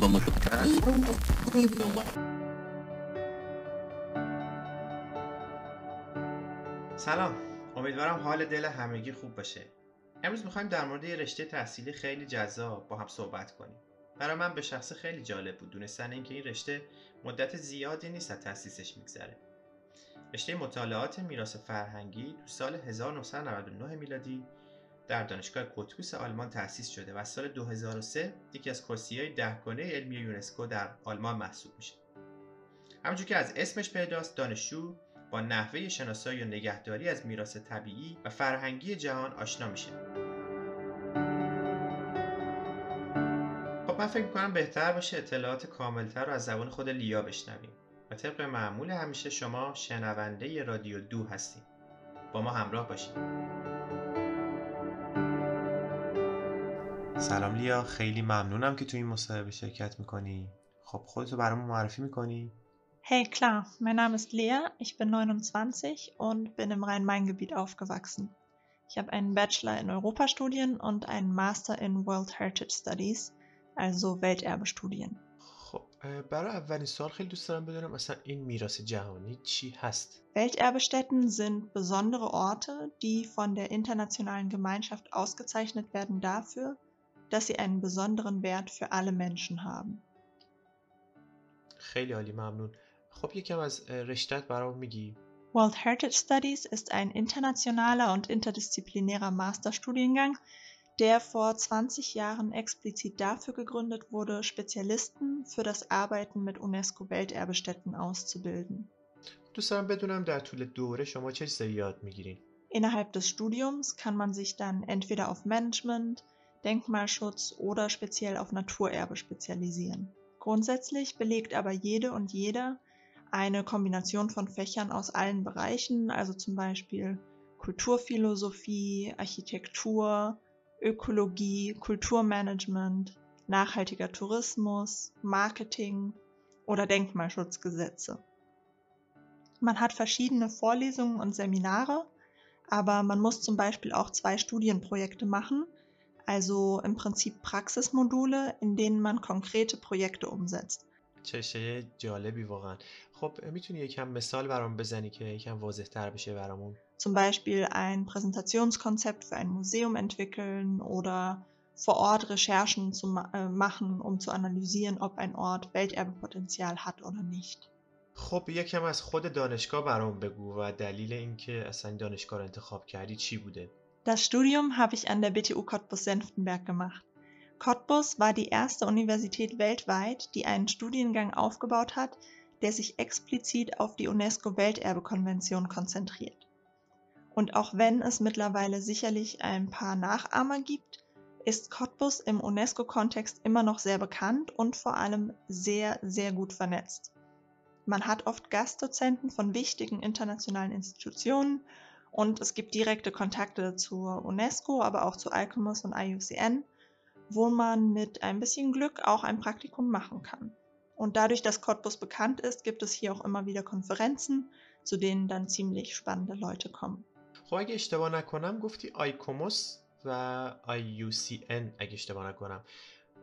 Vamos juntar. سلام. امیدوارم حال دل همگی خوب باشه. امروز می‌خوایم در مورد یه رشته تحصیلی خیلی جذاب با هم صحبت کنیم. برای من به شخص خیلی جالب بود دونستن اینکه این رشته مدت زیادی نیست از تأسیسش میگذره. رشته مطالعات میراث فرهنگی تو سال 1999 میلادی در دانشگاه کوتبوس آلمان تأسیس شده و سال 2003 یکی از کرسیهای دهگانه علمی یونسکو در آلمان محسوب میشه. همونجور که از اسمش پیداست دانشجو با نحوه شناسایی و نگهداری از میراث طبیعی و فرهنگی جهان آشنا میشه. خب من فکر می‌کنم بهتر باشه اطلاعات کاملتر رو از زبان خود لیا بشنویم و طبق معمول همیشه شما شنونده رادیو دو هستیم. با ما همراه باشید. سلام لیا خیلی ممنونم که تو این مصاحبه شرکت میکنی خب خودتو برامون معرفی میکنی Hey, klar, mein Name ist Lea, ich bin 29 und bin im Rhein-Main-Gebiet aufgewachsen. Ich habe einen Bachelor in Europastudien und einen Master in World Heritage Studies, also Welterbestudien. خب برای اولین سال خیلی دوست دارم بدونم اصلا این میراث جهانی چی هست Welterbestätten sind besondere Orte, die von der internationalen Gemeinschaft ausgezeichnet werden dafür, dass sie einen besonderen Wert für alle Menschen haben. خیلی عالی ممنون خب یکم از رشتت برام میگی World Heritage Studies ist ein internationaler und interdisziplinärer Masterstudiengang, der vor 20 Jahren explizit dafür gegründet wurde, Spezialisten für das Arbeiten mit UNESCO-Welterbestätten auszubilden. دوست دارم بدونم در طول دوره شما چه چیزایی یاد میگیرین Innerhalb des Studiums kann man sich dann entweder auf Management, Denkmalschutz oder speziell auf Naturerbe spezialisieren. Grundsätzlich belegt aber jede und jeder eine Kombination von Fächern aus allen Bereichen, also zum Beispiel Kulturphilosophie, Architektur, Ökologie, Kulturmanagement, nachhaltiger Tourismus, Marketing oder Denkmalschutzgesetze. Man hat verschiedene Vorlesungen und Seminare, aber man muss zum Beispiel auch zwei Studienprojekte machen, also im Prinzip Praxismodule, in denen man konkrete Projekte umsetzt. چه شی جالبی واقعا خب میتونی یکم مثال برام بزنی که یکم واضح تر بشه برامون Zum Beispiel ein Präsentationskonzept für ein Museum entwickeln oder vor Ort Recherchen zu ma äh, machen, um zu analysieren, ob ein Ort Welterbepotenzial hat oder nicht. خب یکم از خود دانشگاه برام بگو و دلیل اینکه اصلا این دانشگاه رو انتخاب کردی چی بوده Das Studium habe ich an der BTU Cottbus-Senftenberg gemacht. Cottbus war die erste Universität weltweit, die einen Studiengang aufgebaut hat, der sich explizit auf die UNESCO-Welterbekonvention konzentriert. Und auch wenn es mittlerweile sicherlich ein paar Nachahmer gibt, ist Cottbus im UNESCO-Kontext immer noch sehr bekannt und vor allem sehr, sehr gut vernetzt. Man hat oft Gastdozenten von wichtigen internationalen Institutionen und es gibt direkte Kontakte zur UNESCO, aber auch zu ICOMOS und IUCN, wo man mit ein bisschen Glück auch ein Praktikum machen kann. Und dadurch, dass Cottbus bekannt ist, gibt es hier auch immer wieder Konferenzen, zu denen dann ziemlich spannende Leute kommen. خب اگه اشتباه نکنم گفتی آیکوموس و IUCN اگه اشتباه نکنم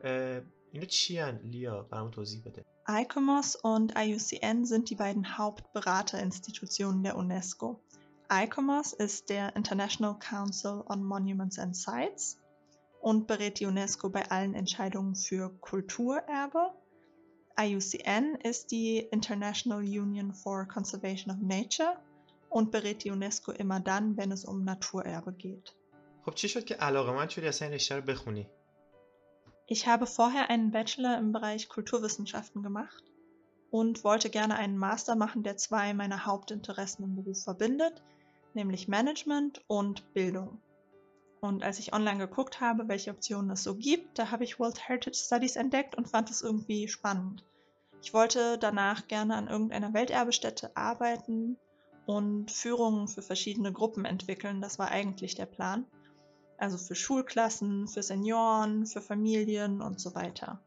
اه، اینا چی هن؟ لیا برام توضیح بده ICOMOS und IUCN sind die beiden Hauptberaterinstitutionen der UNESCO. ICOMOS ist der International Council on Monuments and Sites und berät die UNESCO bei allen Entscheidungen für Kulturerbe. IUCN ist die International Union for Conservation of Nature und berät die UNESCO immer dann, wenn es um Naturerbe geht. خب چی شد که علاقه من شدی اصلا این رشته رو بخونی Ich habe vorher einen Bachelor im Bereich Kulturwissenschaften gemacht und wollte gerne einen Master machen, der zwei meiner Hauptinteressen im Beruf verbindet, nämlich Management und Bildung. Und als ich online geguckt habe, welche Optionen es so gibt, da habe ich World Heritage Studies entdeckt und fand es irgendwie spannend. Ich wollte danach gerne an irgendeiner Welterbestätte arbeiten und Führungen für verschiedene Gruppen entwickeln. Das war eigentlich der Plan. Also für Schulklassen, für Senioren, für Familien und so weiter.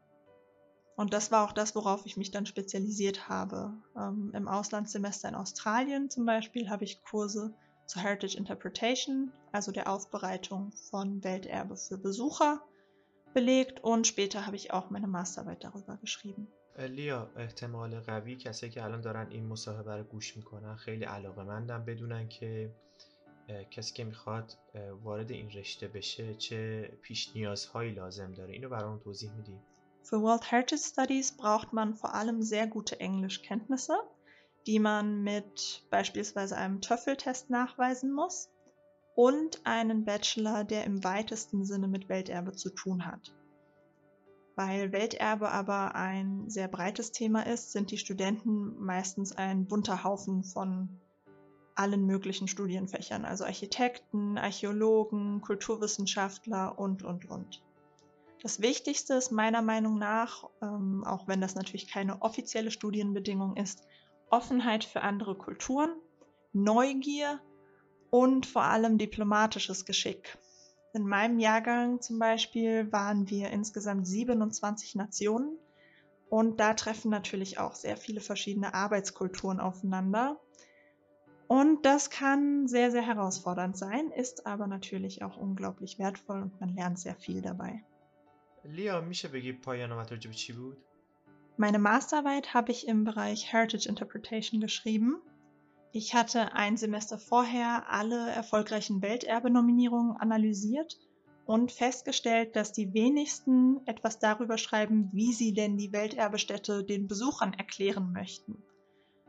Und das war auch das, worauf ich mich dann spezialisiert habe. Ähm, Im Auslandssemester in Australien zum Beispiel habe ich Kurse zur Heritage Interpretation, also der Aufbereitung von Welterbe für Besucher, belegt und später habe ich auch meine Masterarbeit darüber geschrieben. لیا احتمال قوی کسایی که الان دارن این مصاحبه رو گوش میکنن خیلی علاقه مندن بدونن که کسی که میخواد وارد این رشته بشه چه پیش نیازهایی لازم داره اینو برامون توضیح میدی für World Heritage Studies braucht man vor allem sehr gute Englischkenntnisse, die man mit beispielsweise einem TOEFL-Test nachweisen muss und einen Bachelor, der im weitesten Sinne mit Welterbe zu tun hat. Weil Welterbe aber ein sehr breites Thema ist, sind die Studenten meistens ein bunter Haufen von allen möglichen Studienfächern, also Architekten, Archäologen, Kulturwissenschaftler und, und, und. Das Wichtigste ist meiner Meinung nach, ähm, auch wenn das natürlich keine offizielle Studienbedingung ist, Offenheit für andere Kulturen, Neugier und vor allem diplomatisches Geschick. In meinem Jahrgang zum Beispiel waren wir insgesamt 27 Nationen und da treffen natürlich auch sehr viele verschiedene Arbeitskulturen aufeinander. Und das kann sehr, sehr herausfordernd sein, ist aber natürlich auch unglaublich wertvoll und man lernt sehr viel dabei. لیا میشه بگی پایان مطالب چی بود؟ Meine Masterarbeit habe ich im Bereich Heritage Interpretation geschrieben. Ich hatte ein Semester vorher alle erfolgreichen Welterbe-Nominierungen analysiert und festgestellt, dass die wenigsten etwas darüber schreiben, wie sie denn die Welterbestätte den Besuchern erklären möchten.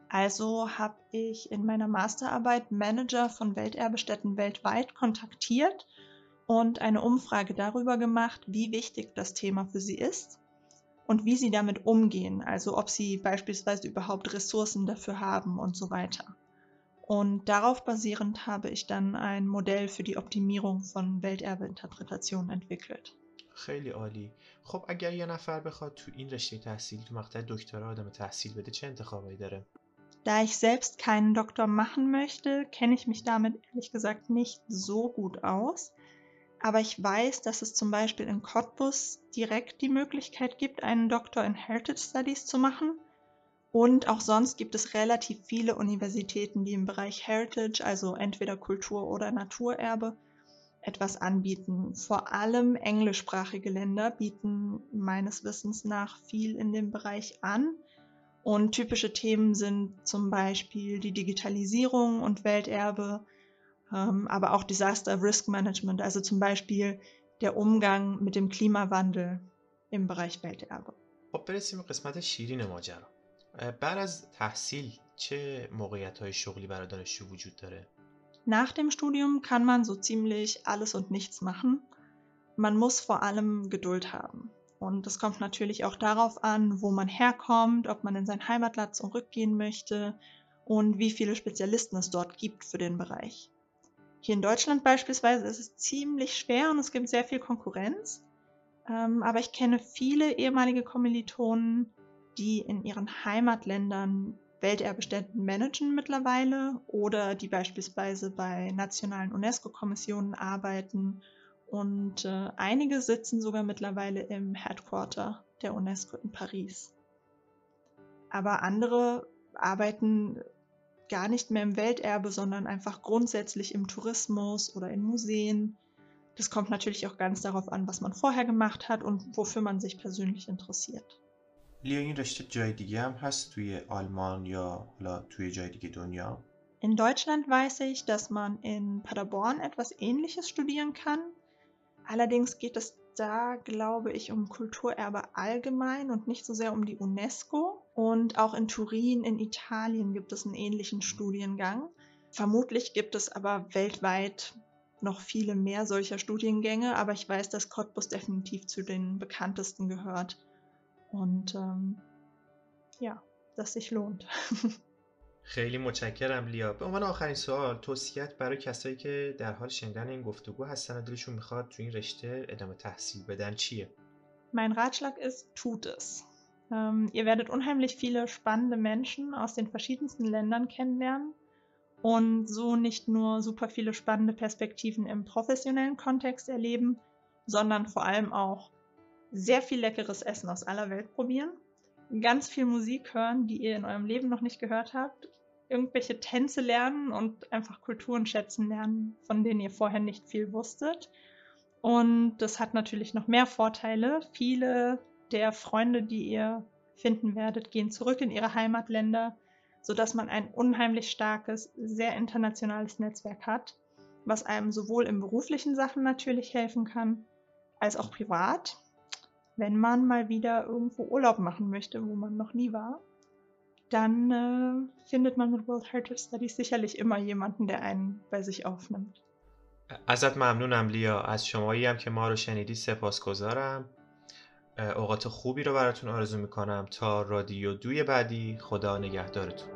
Also habe ich in meiner Masterarbeit Manager von Welterbestätten weltweit kontaktiert und eine Umfrage darüber gemacht, wie wichtig das Thema für sie ist und wie sie damit umgehen, also ob sie beispielsweise überhaupt Ressourcen dafür haben und so weiter. Und darauf basierend habe ich dann ein Modell für die Optimierung von Welterbeinterpretationen entwickelt. خیلی عالی. خب اگر یه نفر بخواد تو این رشته تحصیل تو مقطع دکترا آدم تحصیل بده چه انتخابایی داره؟ Da ich selbst keinen Doktor machen möchte, kenne ich mich damit ehrlich gesagt nicht so gut aus. Aber ich weiß, dass es zum Beispiel in Cottbus direkt die Möglichkeit gibt, einen Doktor in Heritage Studies zu machen. Und auch sonst gibt es relativ viele Universitäten, die im Bereich Heritage, also entweder Kultur oder Naturerbe, etwas anbieten. Vor allem englischsprachige Länder bieten meines Wissens nach viel in dem Bereich an. Und typische Themen sind zum Beispiel die Digitalisierung und Welterbe, aber auch Disaster Risk Management, also zum Beispiel der Umgang mit dem Klimawandel im Bereich Welterbe. خب برسیم قسمت شیرین ماجرا بعد از تحصیل چه موقعیت های شغلی برای دانشجو وجود داره؟ Nach dem Studium kann man so ziemlich alles und nichts machen. Man muss vor allem Geduld haben. Und es kommt natürlich auch darauf an, wo man herkommt, ob man in sein Heimatland zurückgehen möchte und wie viele Spezialisten es dort gibt für den Bereich. Hier in Deutschland beispielsweise ist es ziemlich schwer und es gibt sehr viel Konkurrenz. Ähm, aber ich kenne viele ehemalige Kommilitonen, die in ihren Heimatländern Welterbeständen managen mittlerweile oder die beispielsweise bei nationalen UNESCO-Kommissionen arbeiten und äh, einige sitzen sogar mittlerweile im Headquarter der UNESCO in Paris. Aber andere arbeiten gar nicht mehr im Welterbe, sondern einfach grundsätzlich im Tourismus oder in Museen. Das kommt natürlich auch ganz darauf an, was man vorher gemacht hat und wofür man sich persönlich interessiert. لیا این رشته جای دیگه هم هست توی آلمان یا حالا توی جای دیگه دنیا؟ In Deutschland weiß ich, dass man in Paderborn etwas Ähnliches studieren kann. Allerdings geht es da, glaube ich, um Kulturerbe allgemein und nicht so sehr um die UNESCO. Und auch in Turin in Italien gibt es einen ähnlichen Studiengang. Vermutlich gibt es aber weltweit noch viele mehr solcher Studiengänge, aber ich weiß, dass Cottbus definitiv zu den bekanntesten gehört. Und ähm, ja, dass sich lohnt. خیلی متشکرم لیا به عنوان آخرین سوال توصیت برای کسایی که در حال شنیدن این گفتگو هستن و دلشون میخواد تو این رشته ادامه تحصیل بدن چیه Mein Ratschlag ist, tut es. Ähm, ihr werdet unheimlich viele spannende Menschen aus den verschiedensten Ländern kennenlernen und so nicht nur super viele spannende Perspektiven im professionellen Kontext erleben, sondern vor allem auch sehr viel leckeres Essen aus aller Welt probieren, ganz viel Musik hören, die ihr in eurem Leben noch nicht gehört habt, irgendwelche Tänze lernen und einfach Kulturen schätzen lernen, von denen ihr vorher nicht viel wusstet. Und das hat natürlich noch mehr Vorteile. Viele der Freunde, die ihr finden werdet, gehen zurück in ihre Heimatländer, sodass man ein unheimlich starkes, sehr internationales Netzwerk hat, was einem sowohl in beruflichen Sachen natürlich helfen kann, als auch privat, wenn man mal wieder irgendwo Urlaub machen möchte, wo man noch nie war. Dann äh, findet man mit World Heritage Studies sicherlich immer jemanden, der einen bei sich aufnimmt. ازت ممنونم لیا از شمایی هم که ما رو شنیدی سپاسگزارم اوقات خوبی رو براتون آرزو می‌کنم تا رادیو دوی بعدی. خدا نگهدارتون.